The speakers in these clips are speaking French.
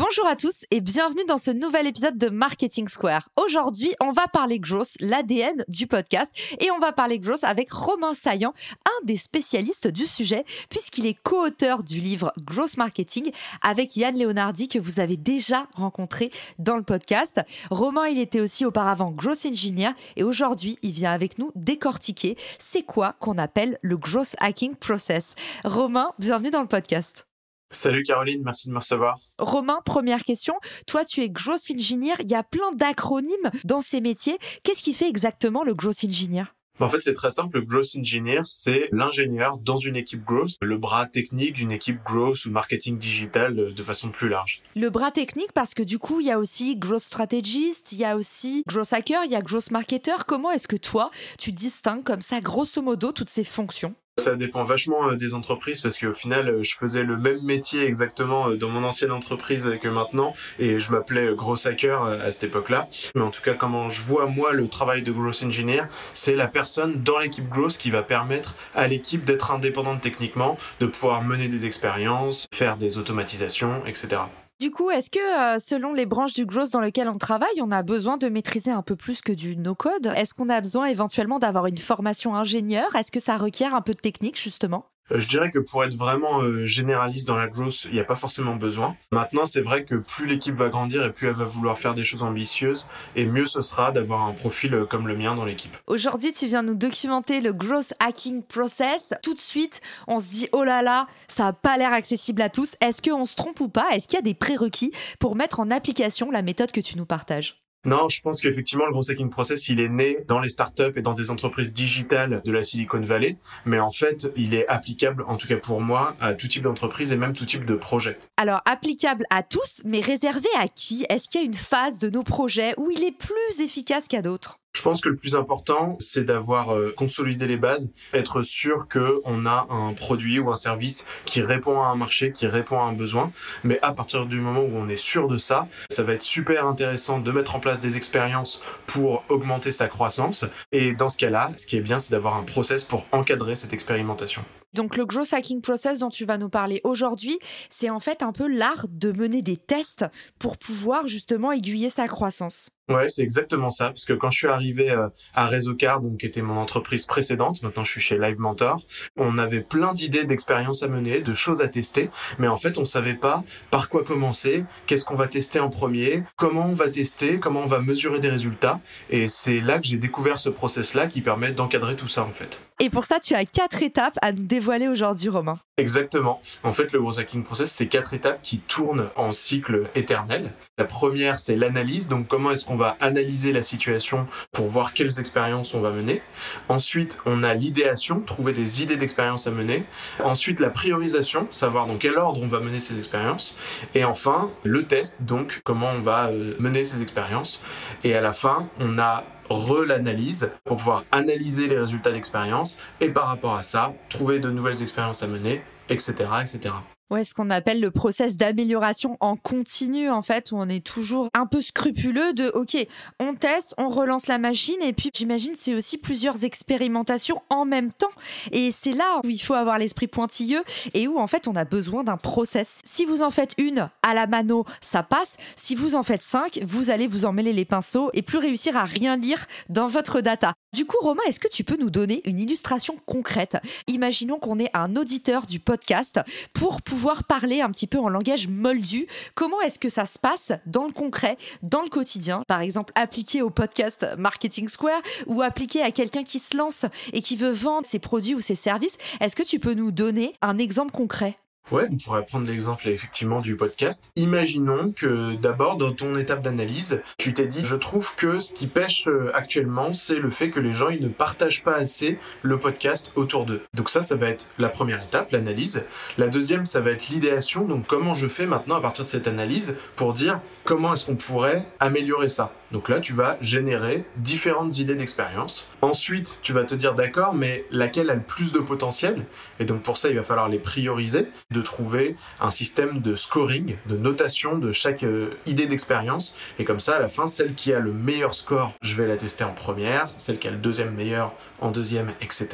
Bonjour à tous et bienvenue dans ce nouvel épisode de Marketing Square. Aujourd'hui, on va parler growth, l'ADN du podcast, et on va parler growth avec Romain Saillant, un des spécialistes du sujet, puisqu'il est co-auteur du livre Growth Marketing avec Yann Leonardi que vous avez déjà rencontré dans le podcast. Romain, il était aussi auparavant growth engineer et aujourd'hui, il vient avec nous décortiquer c'est quoi qu'on appelle le growth hacking process. Romain, bienvenue dans le podcast. Salut Caroline, merci de me recevoir. Romain, première question. Toi, tu es Growth Engineer. Il y a plein d'acronymes dans ces métiers. Qu'est-ce qui fait exactement le Growth Engineer? En fait, c'est très simple. Le Growth Engineer, c'est l'ingénieur dans une équipe growth, le bras technique d'une équipe growth ou marketing digital de façon plus large. Le bras technique, parce que du coup, il y a aussi growth strategist, il y a aussi growth hacker, il y a growth marketer. Comment est-ce que toi, tu distingues comme ça, grosso modo, toutes ces fonctions? Ça dépend vachement euh, des entreprises parce qu'au final, euh, je faisais le même métier exactement euh, dans mon ancienne entreprise que maintenant et je m'appelais Gross Hacker à cette époque-là. Mais en tout cas, comment je vois moi le travail de Gross Engineer, c'est la personne dans l'équipe Gross qui va permettre à l'équipe d'être indépendante techniquement, de pouvoir mener des expériences, faire des automatisations, etc. Du coup, est-ce que euh, selon les branches du growth dans lesquelles on travaille, on a besoin de maîtriser un peu plus que du no-code? Est-ce qu'on a besoin éventuellement d'avoir une formation ingénieur? Est-ce que ça requiert un peu de technique justement? Je dirais que pour être vraiment euh, généraliste dans la growth, il n'y a pas forcément besoin. Maintenant, c'est vrai que plus l'équipe va grandir et plus elle va vouloir faire des choses ambitieuses, et mieux ce sera d'avoir un profil euh, comme le mien dans l'équipe. Aujourd'hui, tu viens nous documenter le growth hacking process. Tout de suite, on se dit oh là là, ça n'a pas l'air accessible à tous. Est-ce qu'on se trompe ou pas? Est-ce qu'il y a des prérequis pour mettre en application la méthode que tu nous partages? Non, je pense qu'effectivement, le Growth Hacking Process, il est né dans les startups et dans des entreprises digitales de la Silicon Valley, mais en fait, il est applicable, en tout cas pour moi, à tout type d'entreprise et même tout type de projet. Alors, applicable à tous, mais réservé à qui? Est-ce qu'il y a une phase de nos projets où il est plus efficace qu'à d'autres? Je pense que le plus important, c'est d'avoir euh, consolidé les bases, être sûr qu'on a un produit ou un service qui répond à un marché, qui répond à un besoin. Mais à partir du moment où on est sûr de ça, ça va être super intéressant de mettre en place des expériences pour augmenter sa croissance. Et dans ce cas-là, ce qui est bien, c'est d'avoir un process pour encadrer cette expérimentation. Donc le growth hacking process dont tu vas nous parler aujourd'hui, c'est en fait un peu l'art de mener des tests pour pouvoir justement aiguiller sa croissance. Ouais, c'est exactement ça. Parce que quand je suis arrivé euh, à Réseaucar, donc qui était mon entreprise précédente, maintenant je suis chez Live Mentor, on avait plein d'idées, d'expériences à mener, de choses à tester, mais en fait on savait pas par quoi commencer, qu'est-ce qu'on va tester en premier, comment on va tester, comment on va mesurer des résultats. Et c'est là que j'ai découvert ce process-là qui permet d'encadrer tout ça en fait. Et pour ça, tu as quatre étapes à nous dévoiler aujourd'hui, Romain. Exactement. En fait, le growth hacking process, c'est quatre étapes qui tournent en cycle éternel. La première, c'est l'analyse. Donc, comment est-ce qu'on va analyser la situation pour voir quelles expériences on va mener. Ensuite, on a l'idéation, trouver des idées d'expériences à mener. Ensuite, la priorisation, savoir dans quel ordre on va mener ces expériences. Et enfin, le test, donc comment on va euh, mener ces expériences. Et à la fin, on a re-l'analyse pour pouvoir analyser les résultats d'expérience et par rapport à ça, trouver de nouvelles expériences à mener, etc., etc. Ouais, ce qu'on appelle le process d'amélioration en continu, en fait, où on est toujours un peu scrupuleux de, OK, on teste, on relance la machine, et puis j'imagine c'est aussi plusieurs expérimentations en même temps. Et c'est là où il faut avoir l'esprit pointilleux et où, en fait, on a besoin d'un process. Si vous en faites une à la mano, ça passe. Si vous en faites cinq, vous allez vous en mêler les pinceaux et plus réussir à rien lire dans votre data. Du coup, Romain, est-ce que tu peux nous donner une illustration concrète? Imaginons qu'on est un auditeur du podcast pour pouvoir parler un petit peu en langage moldu. Comment est-ce que ça se passe dans le concret, dans le quotidien? Par exemple, appliqué au podcast Marketing Square ou appliqué à quelqu'un qui se lance et qui veut vendre ses produits ou ses services. Est-ce que tu peux nous donner un exemple concret? Ouais, on pourrait prendre l'exemple effectivement du podcast. Imaginons que d'abord dans ton étape d'analyse, tu t'es dit je trouve que ce qui pêche euh, actuellement, c'est le fait que les gens ils ne partagent pas assez le podcast autour d'eux. Donc ça ça va être la première étape, l'analyse. La deuxième, ça va être l'idéation, donc comment je fais maintenant à partir de cette analyse pour dire comment est-ce qu'on pourrait améliorer ça? Donc là, tu vas générer différentes idées d'expérience. Ensuite, tu vas te dire d'accord, mais laquelle a le plus de potentiel? Et donc pour ça, il va falloir les prioriser, de trouver un système de scoring, de notation de chaque euh, idée d'expérience. Et comme ça, à la fin, celle qui a le meilleur score, je vais la tester en première, celle qui a le deuxième meilleur en deuxième, etc.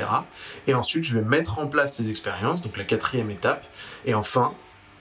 Et ensuite, je vais mettre en place ces expériences, donc la quatrième étape. Et enfin,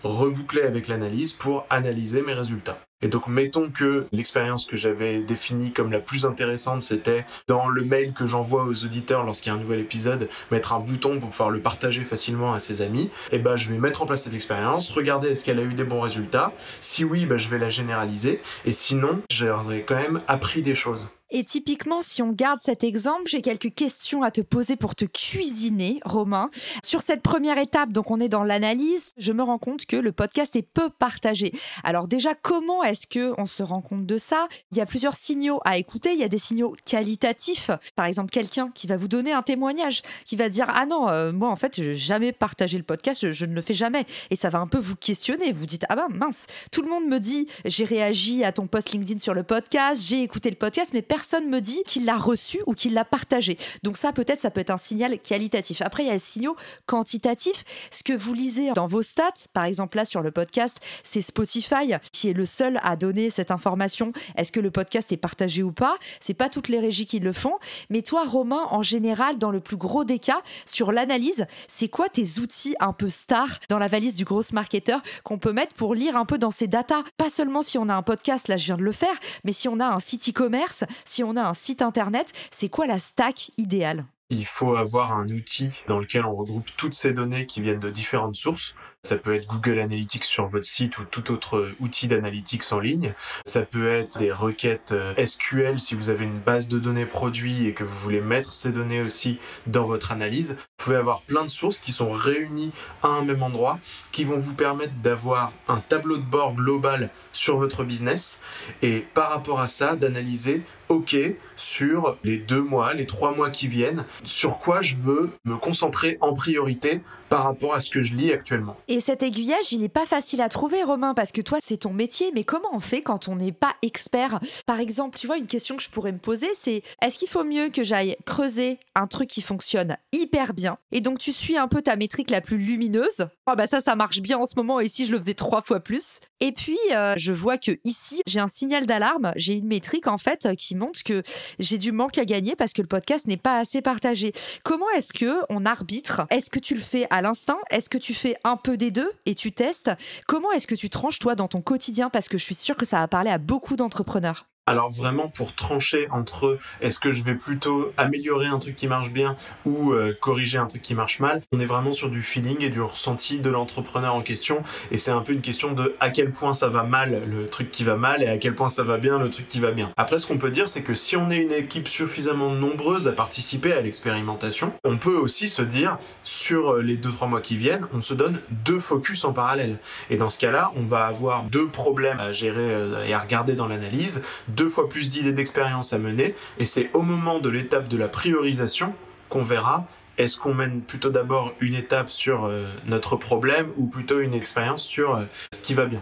reboucler avec l'analyse pour analyser mes résultats. Et donc, mettons que l'expérience que j'avais définie comme la plus intéressante, c'était dans le mail que j'envoie aux auditeurs lorsqu'il y a un nouvel épisode, mettre un bouton pour pouvoir le partager facilement à ses amis. Et ben, je vais mettre en place cette expérience, regarder est-ce qu'elle a eu des bons résultats. Si oui, ben, je vais la généraliser. Et sinon, j'aurais quand même appris des choses. Et typiquement, si on garde cet exemple, j'ai quelques questions à te poser pour te cuisiner, Romain. Sur cette première étape, donc on est dans l'analyse, je me rends compte que le podcast est peu partagé. Alors déjà, comment est-ce que on se rend compte de ça? Il y a plusieurs signaux à écouter. Il y a des signaux qualitatifs. Par exemple, quelqu'un qui va vous donner un témoignage, qui va dire ah non, euh, moi en fait, je n'ai jamais partagé le podcast, je, je, ne le fais jamais. Et ça va un peu vous questionner. Vous dites ah ben mince, tout le monde me dit j'ai réagi à ton post LinkedIn sur le podcast, j'ai écouté le podcast, mais personne me dit qu'il l'a reçu ou qu'il l'a partagé. Donc ça, peut-être, ça peut être un signal qualitatif. Après, il y a les signaux quantitatifs. Ce que vous lisez dans vos stats, par exemple là sur le podcast, c'est Spotify qui est le seul à donner cette information. Est-ce que le podcast est partagé ou pas? C'est pas toutes les régies qui le font. Mais toi, Romain, en général, dans le plus gros des cas, sur l'analyse, c'est quoi tes outils un peu stars dans la valise du gros marketeur qu'on peut mettre pour lire un peu dans ces datas? Pas seulement si on a un podcast, là je viens de le faire, mais si on a un site e-commerce, si on a un site internet, c'est quoi la stack idéale? Il faut avoir un outil dans lequel on regroupe toutes ces données qui viennent de différentes sources. Ça peut être Google Analytics sur votre site ou tout autre outil d'analytics en ligne. Ça peut être des requêtes euh, SQL si vous avez une base de données produits et que vous voulez mettre ces données aussi dans votre analyse. Vous pouvez avoir plein de sources qui sont réunies à un même endroit, qui vont vous permettre d'avoir un tableau de bord global sur votre business et par rapport à ça, d'analyser OK sur les deux mois, les trois mois qui viennent, sur quoi je veux me concentrer en priorité par rapport à ce que je lis actuellement. Cet aiguillage, il n'est pas facile à trouver, Romain, parce que toi, c'est ton métier, mais comment on fait quand on n'est pas expert? Par exemple, tu vois, une question que je pourrais me poser, c'est est-ce qu'il faut mieux que j'aille creuser un truc qui fonctionne hyper bien? Et donc, tu suis un peu ta métrique la plus lumineuse. Ah bah ça, ça marche bien en ce moment, et si je le faisais trois fois plus? Et puis, euh, je vois que ici, j'ai un signal d'alarme, j'ai une métrique en fait qui montre que j'ai du manque à gagner parce que le podcast n'est pas assez partagé. Comment est-ce que on arbitre? Est-ce que tu le fais à l'instinct? Est-ce que tu fais un peu des deux et tu testes Comment est-ce que tu tranches toi dans ton quotidien? Parce que je suis sûre que ça va parler à beaucoup d'entrepreneurs. Alors vraiment pour trancher entre est-ce que je vais plutôt améliorer un truc qui marche bien ou euh, corriger un truc qui marche mal, on est vraiment sur du feeling et du ressenti de l'entrepreneur en question et c'est un peu une question de à quel point ça va mal le truc qui va mal et à quel point ça va bien le truc qui va bien. Après ce qu'on peut dire c'est que si on est une équipe suffisamment nombreuse à participer à l'expérimentation, on peut aussi se dire sur euh, les 2-3 mois qui viennent, on se donne deux focus en parallèle. Et dans ce cas-là, on va avoir deux problèmes à gérer euh, et à regarder dans l'analyse deux fois plus d'idées d'expérience à mener, et c'est au moment de l'étape de la priorisation qu'on verra est-ce qu'on mène plutôt d'abord une étape sur euh, notre problème ou plutôt une expérience sur euh, ce qui va bien.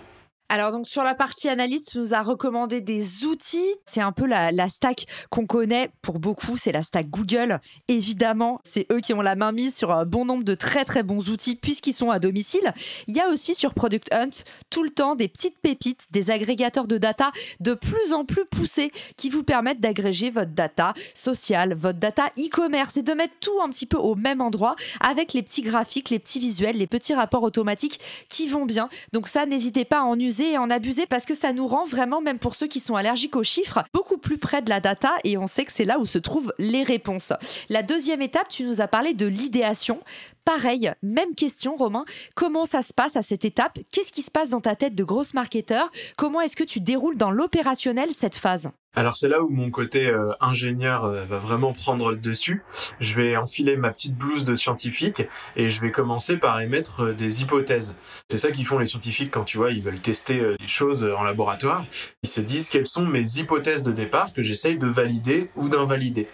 Alors donc sur la partie analyse, tu nous as recommandé des outils. C'est un peu la, stack qu'on connaît pour beaucoup, c'est la stack Google. Évidemment, c'est eux qui ont la main mise sur un bon nombre de très très bons outils puisqu'ils sont à domicile. Il y a aussi sur Product Hunt tout le temps des petites pépites, des agrégateurs de data de plus en plus poussés qui vous permettent d'agréger votre data sociale, votre data e-commerce et de mettre tout un petit peu au même endroit avec les petits graphiques, les petits visuels, les petits rapports automatiques qui vont bien. Donc ça, n'hésitez pas à en user et en abuser parce que ça nous rend vraiment, même pour ceux qui sont allergiques aux chiffres, beaucoup plus près de la data et on sait que c'est là où se trouvent les réponses. La deuxième étape, tu nous as parlé de l'idéation. Pareil, même question, Romain. Comment ça se passe à cette étape? Qu'est-ce qui se passe dans ta tête de grosse marketeur? Comment est-ce que tu déroules dans l'opérationnel cette phase? Alors c'est là où mon côté euh, ingénieur euh, va vraiment prendre le dessus. Je vais enfiler ma petite blouse de scientifique et je vais commencer par émettre euh, des hypothèses. C'est ça qu'ils font les scientifiques quand tu vois ils veulent tester des choses en laboratoire. Ils se disent quelles sont mes hypothèses de départ que j'essaye de valider ou d'invalider?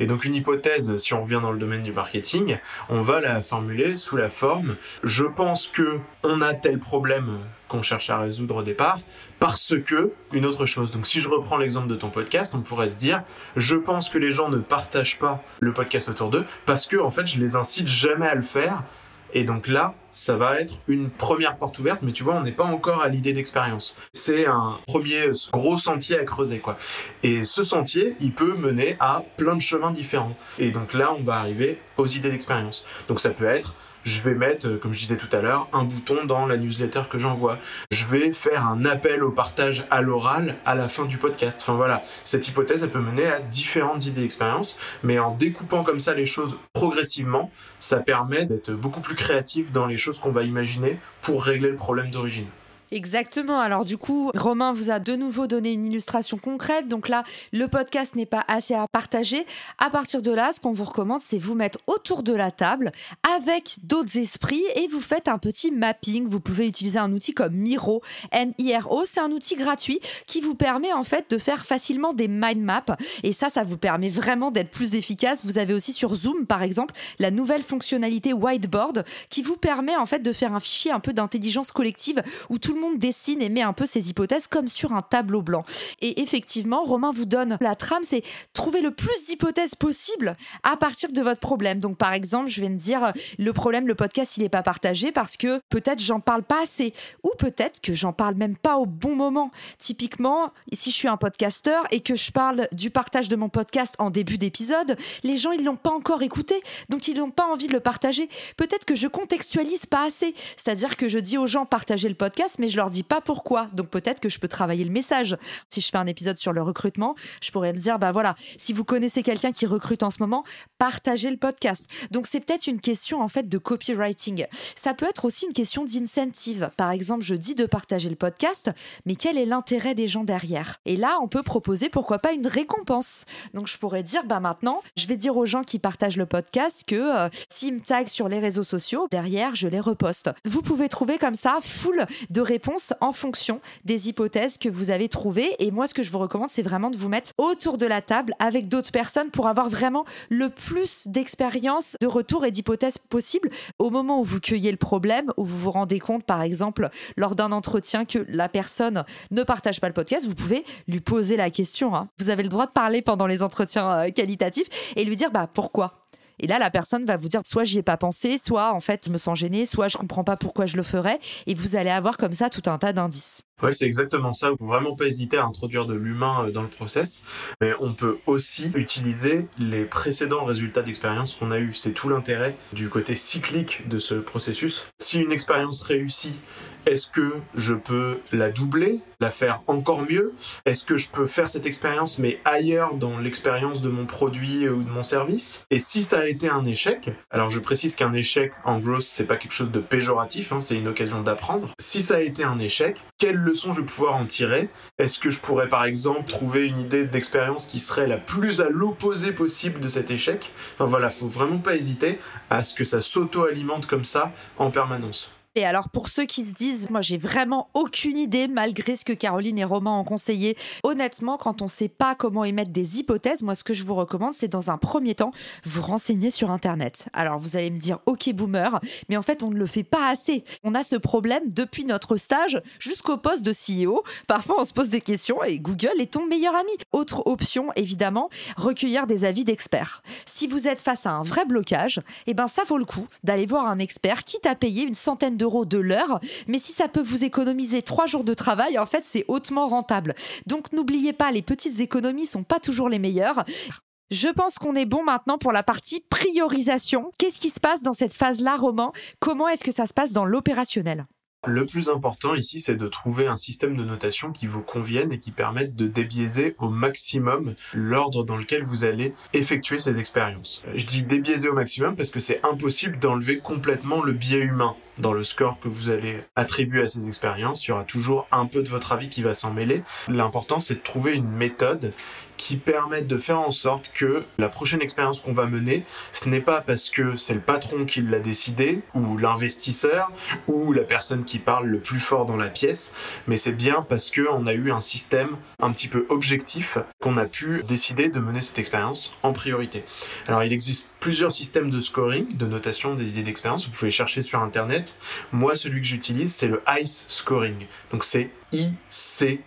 Et donc une hypothèse, si on revient dans le domaine du marketing, on va la formuler sous la forme je pense que on a tel problème qu'on cherche à résoudre au départ, parce que une autre chose. Donc si je reprends l'exemple de ton podcast, on pourrait se dire, je pense que les gens ne partagent pas le podcast autour d'eux, parce que en fait, je les incite jamais à le faire. Et donc là, ça va être une première porte ouverte, mais tu vois, on n'est pas encore à l'idée d'expérience. C'est un premier gros sentier à creuser, quoi. Et ce sentier, il peut mener à plein de chemins différents. Et donc là, on va arriver aux idées d'expérience. Donc ça peut être je vais mettre, euh, comme je disais tout à l'heure, un bouton dans la newsletter que j'envoie. Je vais faire un appel au partage à l'oral à la fin du podcast. Enfin voilà, cette hypothèse, elle peut mener à différentes idées d'expérience, mais en découpant comme ça les choses progressivement, ça permet d'être beaucoup plus créatif dans les choses qu'on va imaginer pour régler le problème d'origine. Exactement. Alors du coup, Romain vous a de nouveau donné une illustration concrète. Donc là, le podcast n'est pas assez à partager. À partir de là, ce qu'on vous recommande, c'est vous mettre autour de la table avec d'autres esprits et vous faites un petit mapping. Vous pouvez utiliser un outil comme Miro, M-I-R-O. C'est un outil gratuit qui vous permet en fait de faire facilement des mind maps. Et ça, ça vous permet vraiment d'être plus efficace. Vous avez aussi sur Zoom, par exemple, la nouvelle fonctionnalité Whiteboard qui vous permet en fait de faire un fichier un peu d'intelligence collective où tout le monde dessine et met un peu ses hypothèses comme sur un tableau blanc. Et effectivement, Romain vous donne la trame, c'est trouver le plus d'hypothèses possibles à partir de votre problème. Donc par exemple, je vais me dire le problème, le podcast, il n'est pas partagé parce que peut-être j'en parle pas assez ou peut-être que j'en parle même pas au bon moment. Typiquement, si je suis un podcasteur et que je parle du partage de mon podcast en début d'épisode, les gens ils l'ont pas encore écouté, donc ils n'ont pas envie de le partager. Peut-être que je contextualise pas assez, c'est-à-dire que je dis aux gens partagez le podcast, mais je leur dis pas pourquoi. Donc peut-être que je peux travailler le message. Si je fais un épisode sur le recrutement, je pourrais me dire, bah voilà, si vous connaissez quelqu'un qui recrute en ce moment, partagez le podcast. Donc c'est peut-être une question en fait de copywriting. Ça peut être aussi une question d'incentive. Par exemple, je dis de partager le podcast, mais quel est l'intérêt des gens derrière? Et là, on peut proposer pourquoi pas une récompense. Donc je pourrais dire, bah maintenant, je vais dire aux gens qui partagent le podcast que euh, s'ils me taguent sur les réseaux sociaux, derrière, je les reposte. Vous pouvez trouver comme ça full de en fonction des hypothèses que vous avez trouvées. Et moi, ce que je vous recommande, c'est vraiment de vous mettre autour de la table avec d'autres personnes pour avoir vraiment le plus d'expérience, de retour et d'hypothèses possibles au moment où vous cueillez le problème, où vous vous rendez compte, par exemple, lors d'un entretien, que la personne ne partage pas le podcast, vous pouvez lui poser la question. Hein. Vous avez le droit de parler pendant les entretiens euh, qualitatifs et lui dire bah, pourquoi? Et là, la personne va vous dire soit j'y ai pas pensé, soit en fait je me sens gêné, soit je comprends pas pourquoi je le ferais. Et vous allez avoir comme ça tout un tas d'indices. Ouais, c'est exactement ça. Il faut vraiment pas hésiter à introduire de l'humain euh, dans le process. Mais on peut aussi utiliser les précédents résultats d'expérience qu'on a eu. C'est tout l'intérêt du côté cyclique de ce processus. Si une expérience réussit, est-ce que je peux la doubler, la faire encore mieux? Est-ce que je peux faire cette expérience mais ailleurs dans l'expérience de mon produit ou de mon service? Et si ça a été un échec, alors je précise qu'un échec en growth c'est pas quelque chose de péjoratif, hein, c'est une occasion d'apprendre. Si ça a été un échec, quelle leçon je vais pouvoir en tirer? Est-ce que je pourrais par exemple trouver une idée d'expérience qui serait la plus à l'opposé possible de cet échec? Enfin voilà, faut vraiment pas hésiter à ce que ça s'auto-alimente comme ça en permanence. Et alors pour ceux qui se disent, moi j'ai vraiment aucune idée malgré ce que Caroline et Romain ont conseillé, honnêtement quand on ne sait pas comment émettre des hypothèses, moi ce que je vous recommande c'est dans un premier temps vous renseigner sur Internet. Alors vous allez me dire ok boomer, mais en fait on ne le fait pas assez. On a ce problème depuis notre stage jusqu'au poste de CEO. Parfois on se pose des questions et Google est ton meilleur ami. Autre option évidemment, recueillir des avis d'experts. Si vous êtes face à un vrai blocage, eh ben ça vaut le coup d'aller voir un expert qui t'a payé une centaine de de l'heure. Mais si ça peut vous économiser trois jours de travail, en fait, c'est hautement rentable. Donc n'oubliez pas, les petites économies sont pas toujours les meilleures. Je pense qu'on est bon maintenant pour la partie priorisation. Qu'est-ce qui se passe dans cette phase-là, Romain? Comment est-ce que ça se passe dans l'opérationnel? Le plus important ici, c'est de trouver un système de notation qui vous convienne et qui permette de débiaiser au maximum l'ordre dans lequel vous allez effectuer ces expériences. Je dis débiaiser au maximum parce que c'est impossible d'enlever complètement le biais humain dans le score que vous allez attribuer à ces expériences. Il y aura toujours un peu de votre avis qui va s'en mêler. L'important, c'est de trouver une méthode qui permettent de faire en sorte que la prochaine expérience qu'on va mener, ce n'est pas parce que c'est le patron qui l'a décidé, ou l'investisseur, ou la personne qui parle le plus fort dans la pièce, mais c'est bien parce qu'on a eu un système un petit peu objectif qu'on a pu décider de mener cette expérience en priorité. Alors il existe plusieurs systèmes de scoring, de notation des idées d'expérience, vous pouvez chercher sur internet. Moi celui que j'utilise c'est le ICE scoring, donc c'est ICE.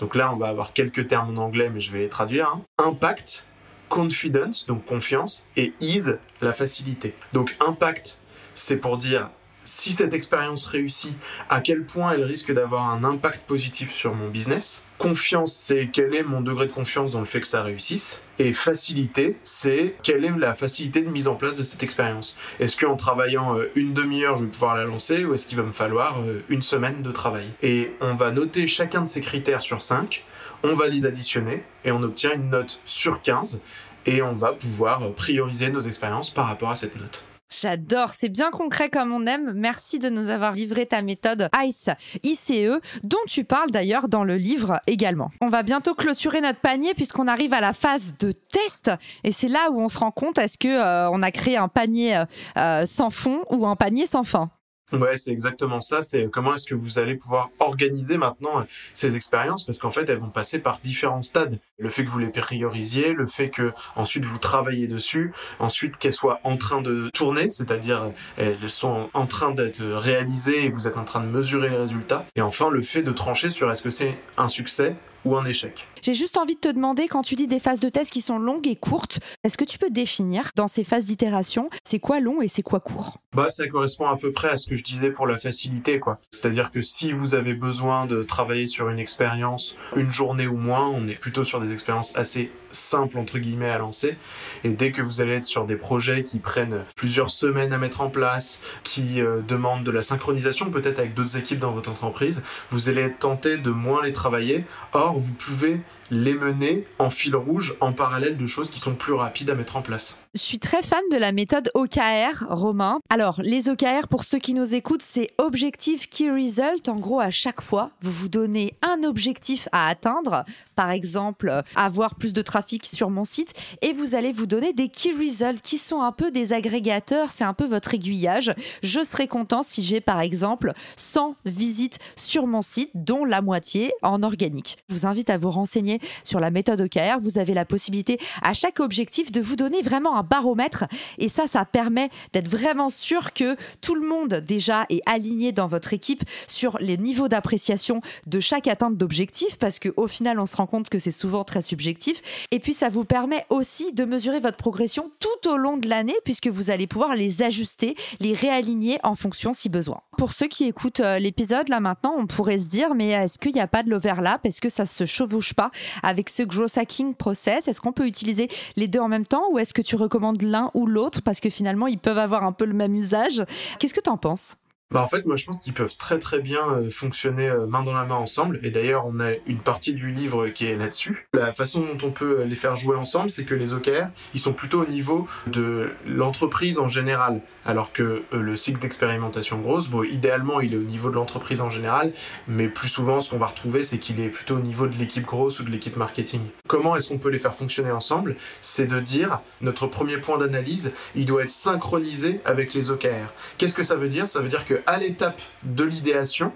Donc là, on va avoir quelques termes en anglais, mais je vais les traduire. Hein. Impact, confidence, donc confiance, et ease, la facilité. Donc impact, c'est pour dire si cette expérience réussit, à quel point elle risque d'avoir un impact positif sur mon business? Confiance, c'est quel est mon degré de confiance dans le fait que ça réussisse? Et facilité, c'est quelle est la facilité de mise en place de cette expérience? Est-ce qu'en travaillant euh, une demi-heure, je vais pouvoir la lancer ou est-ce qu'il va me falloir euh, une semaine de travail? Et on va noter chacun de ces critères sur 5, on va les additionner et on obtient une note sur 15 et on va pouvoir euh, prioriser nos expériences par rapport à cette note. J'adore, c'est bien concret comme on aime. Merci de nous avoir livré ta méthode ICE, ICE, dont tu parles d'ailleurs dans le livre également. On va bientôt clôturer notre panier puisqu'on arrive à la phase de test et c'est là où on se rend compte est-ce que euh, on a créé un panier euh, sans fond ou un panier sans fin? Ouais, c'est exactement ça. C'est comment est-ce que vous allez pouvoir organiser maintenant euh, ces expériences? Parce qu'en fait, elles vont passer par différents stades. Le fait que vous les priorisiez, le fait que ensuite vous travaillez dessus, ensuite qu'elles soient en train de tourner, c'est-à-dire elles sont en train d'être réalisées et vous êtes en train de mesurer les résultats. Et enfin, le fait de trancher sur est-ce que c'est un succès ou un échec. J'ai juste envie de te demander, quand tu dis des phases de test qui sont longues et courtes, est-ce que tu peux définir dans ces phases d'itération, c'est quoi long et c'est quoi court? Bah, ça correspond à peu près à ce que je disais pour la facilité, quoi. C'est-à-dire que si vous avez besoin de travailler sur une expérience une journée ou moins, on est plutôt sur des expériences assez simples entre guillemets à lancer. Et dès que vous allez être sur des projets qui prennent plusieurs semaines à mettre en place, qui euh, demandent de la synchronisation peut-être avec d'autres équipes dans votre entreprise, vous allez être tenté de moins les travailler. Or, vous pouvez les mener en fil rouge en parallèle de choses qui sont plus rapides à mettre en place. Je suis très fan de la méthode OKR, Romain. Alors, les OKR, pour ceux qui nous écoutent, c'est Objective Key Result. En gros, à chaque fois, vous vous donnez un objectif à atteindre. Par exemple, avoir plus de trafic sur mon site. Et vous allez vous donner des Key Results qui sont un peu des agrégateurs. C'est un peu votre aiguillage. Je serai content si j'ai, par exemple, 100 visites sur mon site, dont la moitié en organique. Je vous invite à vous renseigner sur la méthode OKR, vous avez la possibilité à chaque objectif de vous donner vraiment un baromètre. Et ça, ça permet d'être vraiment sûr que tout le monde déjà est aligné dans votre équipe sur les niveaux d'appréciation de chaque atteinte d'objectif, parce qu'au final, on se rend compte que c'est souvent très subjectif. Et puis, ça vous permet aussi de mesurer votre progression tout au long de l'année, puisque vous allez pouvoir les ajuster, les réaligner en fonction si besoin. Pour ceux qui écoutent euh, l'épisode là maintenant, on pourrait se dire, mais est-ce qu'il n'y a pas de l'overlap? Est-ce que ça se chevauche pas? Avec ce growth hacking process. Est-ce qu'on peut utiliser les deux en même temps ou est-ce que tu recommandes l'un ou l'autre? Parce que finalement ils peuvent avoir un peu le même usage. Qu'est-ce que tu en penses? Bah en fait, moi je pense qu'ils peuvent très très bien euh, fonctionner euh, main dans la main ensemble. Et d'ailleurs, on a une partie du livre qui est là-dessus. La façon dont on peut les faire jouer ensemble, c'est que les OKR, ils sont plutôt au niveau de l'entreprise en général. Alors que euh, le cycle d'expérimentation grosse, idéalement, il est au niveau de l'entreprise en général, mais plus souvent, ce qu'on va retrouver, c'est qu'il est plutôt au niveau de l'équipe grosse ou de l'équipe marketing. Comment est-ce qu'on peut les faire fonctionner ensemble? C'est de dire, notre premier point d'analyse, il doit être synchronisé avec les OKR. Qu'est-ce que ça veut dire? Ça veut dire que à l'étape de l'idéation,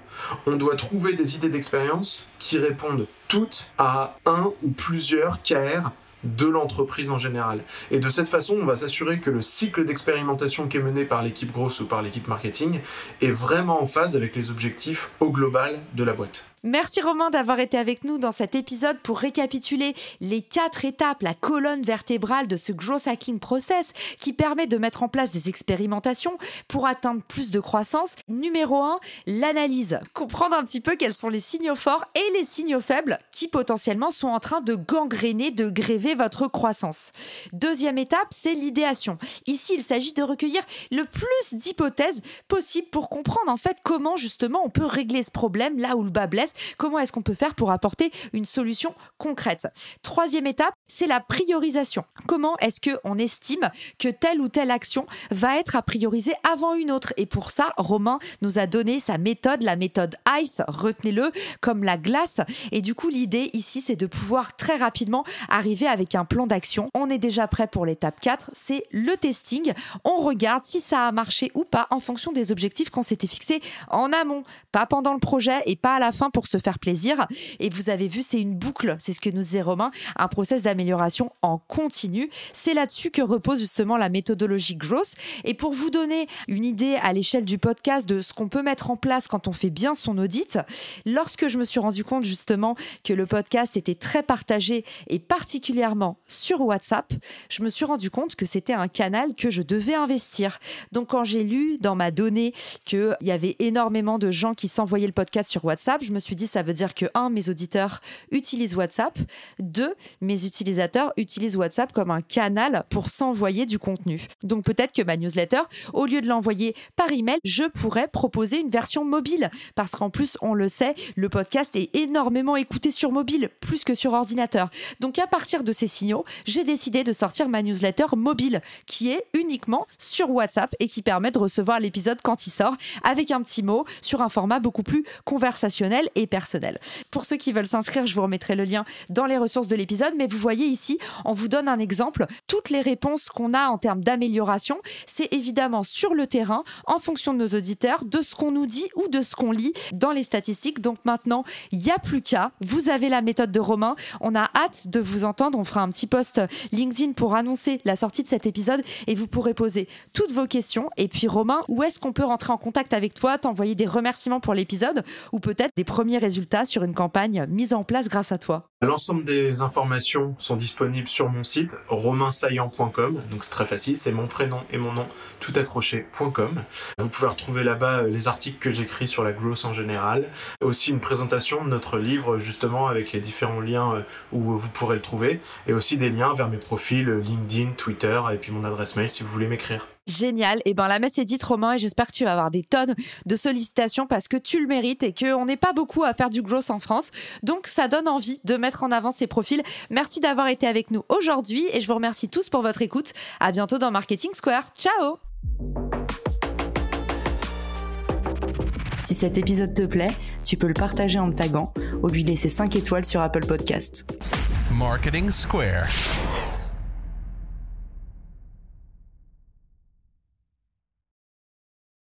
on doit trouver des idées d'expérience qui répondent toutes à un ou plusieurs KR de l'entreprise en général. Et de cette façon, on va s'assurer que le cycle d'expérimentation qui est mené par l'équipe grosse ou par l'équipe marketing est vraiment en phase avec les objectifs au global de la boîte. Merci Romain d'avoir été avec nous dans cet épisode pour récapituler les quatre étapes, la colonne vertébrale de ce growth hacking process qui permet de mettre en place des expérimentations pour atteindre plus de croissance. Numéro 1, l'analyse. Comprendre un petit peu quels sont les signaux forts et les signaux faibles qui potentiellement sont en train de gangréner, de gréver votre croissance. Deuxième étape, c'est l'idéation. Ici, il s'agit de recueillir le plus d'hypothèses possibles pour comprendre en fait comment justement on peut régler ce problème là où le bas blesse Comment est-ce qu'on peut faire pour apporter une solution concrète? Troisième étape, c'est la priorisation. Comment est-ce qu'on estime que telle ou telle action va être à prioriser avant une autre? Et pour ça, Romain nous a donné sa méthode, la méthode ICE, retenez-le, comme la glace. Et du coup, l'idée ici, c'est de pouvoir très rapidement arriver avec un plan d'action. On est déjà prêt pour l'étape 4, c'est le testing. On regarde si ça a marché ou pas en fonction des objectifs qu'on s'était fixés en amont, pas pendant le projet et pas à la fin se faire plaisir. Et vous avez vu, c'est une boucle, c'est ce que nous disait Romain, un process d'amélioration en continu. C'est là-dessus que repose justement la méthodologie Growth. Et pour vous donner une idée à l'échelle du podcast de ce qu'on peut mettre en place quand on fait bien son audit, lorsque je me suis rendu compte justement que le podcast était très partagé et particulièrement sur WhatsApp, je me suis rendu compte que c'était un canal que je devais investir. Donc quand j'ai lu dans ma donnée qu'il y avait énormément de gens qui s'envoyaient le podcast sur WhatsApp, je me suis dit, ça veut dire que, un, mes auditeurs utilisent WhatsApp, deux, mes utilisateurs utilisent WhatsApp comme un canal pour s'envoyer du contenu. Donc peut-être que ma newsletter, au lieu de l'envoyer par email, je pourrais proposer une version mobile. Parce qu'en plus, on le sait, le podcast est énormément écouté sur mobile, plus que sur ordinateur. Donc à partir de ces signaux, j'ai décidé de sortir ma newsletter mobile, qui est uniquement sur WhatsApp et qui permet de recevoir l'épisode quand il sort, avec un petit mot, sur un format beaucoup plus conversationnel et personnel. Pour ceux qui veulent s'inscrire, je vous remettrai le lien dans les ressources de l'épisode, mais vous voyez ici, on vous donne un exemple. Toutes les réponses qu'on a en termes d'amélioration, c'est évidemment sur le terrain, en fonction de nos auditeurs, de ce qu'on nous dit ou de ce qu'on lit dans les statistiques. Donc maintenant, il n'y a plus qu'à. Vous avez la méthode de Romain. On a hâte de vous entendre. On fera un petit post LinkedIn pour annoncer la sortie de cet épisode et vous pourrez poser toutes vos questions. Et puis Romain, où est-ce qu'on peut rentrer en contact avec toi, t'envoyer des remerciements pour l'épisode ou peut-être des premiers résultats sur une campagne mise en place grâce à toi L'ensemble des informations sont disponibles sur mon site romainsaillant.com. Donc c'est très facile, c'est mon prénom et mon nom tout accroché.com. Vous pouvez retrouver là-bas euh, les articles que j'écris sur la growth en général. Aussi une présentation de notre livre justement avec les différents liens euh, où vous pourrez le trouver. Et aussi des liens vers mes profils euh, LinkedIn, Twitter et puis mon adresse mail si vous voulez m'écrire. Génial. Et eh ben la messe est dite, Romain, et j'espère que tu vas avoir des tonnes de sollicitations parce que tu le mérites et qu'on n'est pas beaucoup à faire du growth en France. Donc ça donne envie de mettre en avant ces profils. Merci d'avoir été avec nous aujourd'hui et je vous remercie tous pour votre écoute. À bientôt dans Marketing Square. Ciao. Si cet épisode te plaît, tu peux le partager en me taguant ou lui laisser 5 étoiles sur Apple Podcast. Marketing Square.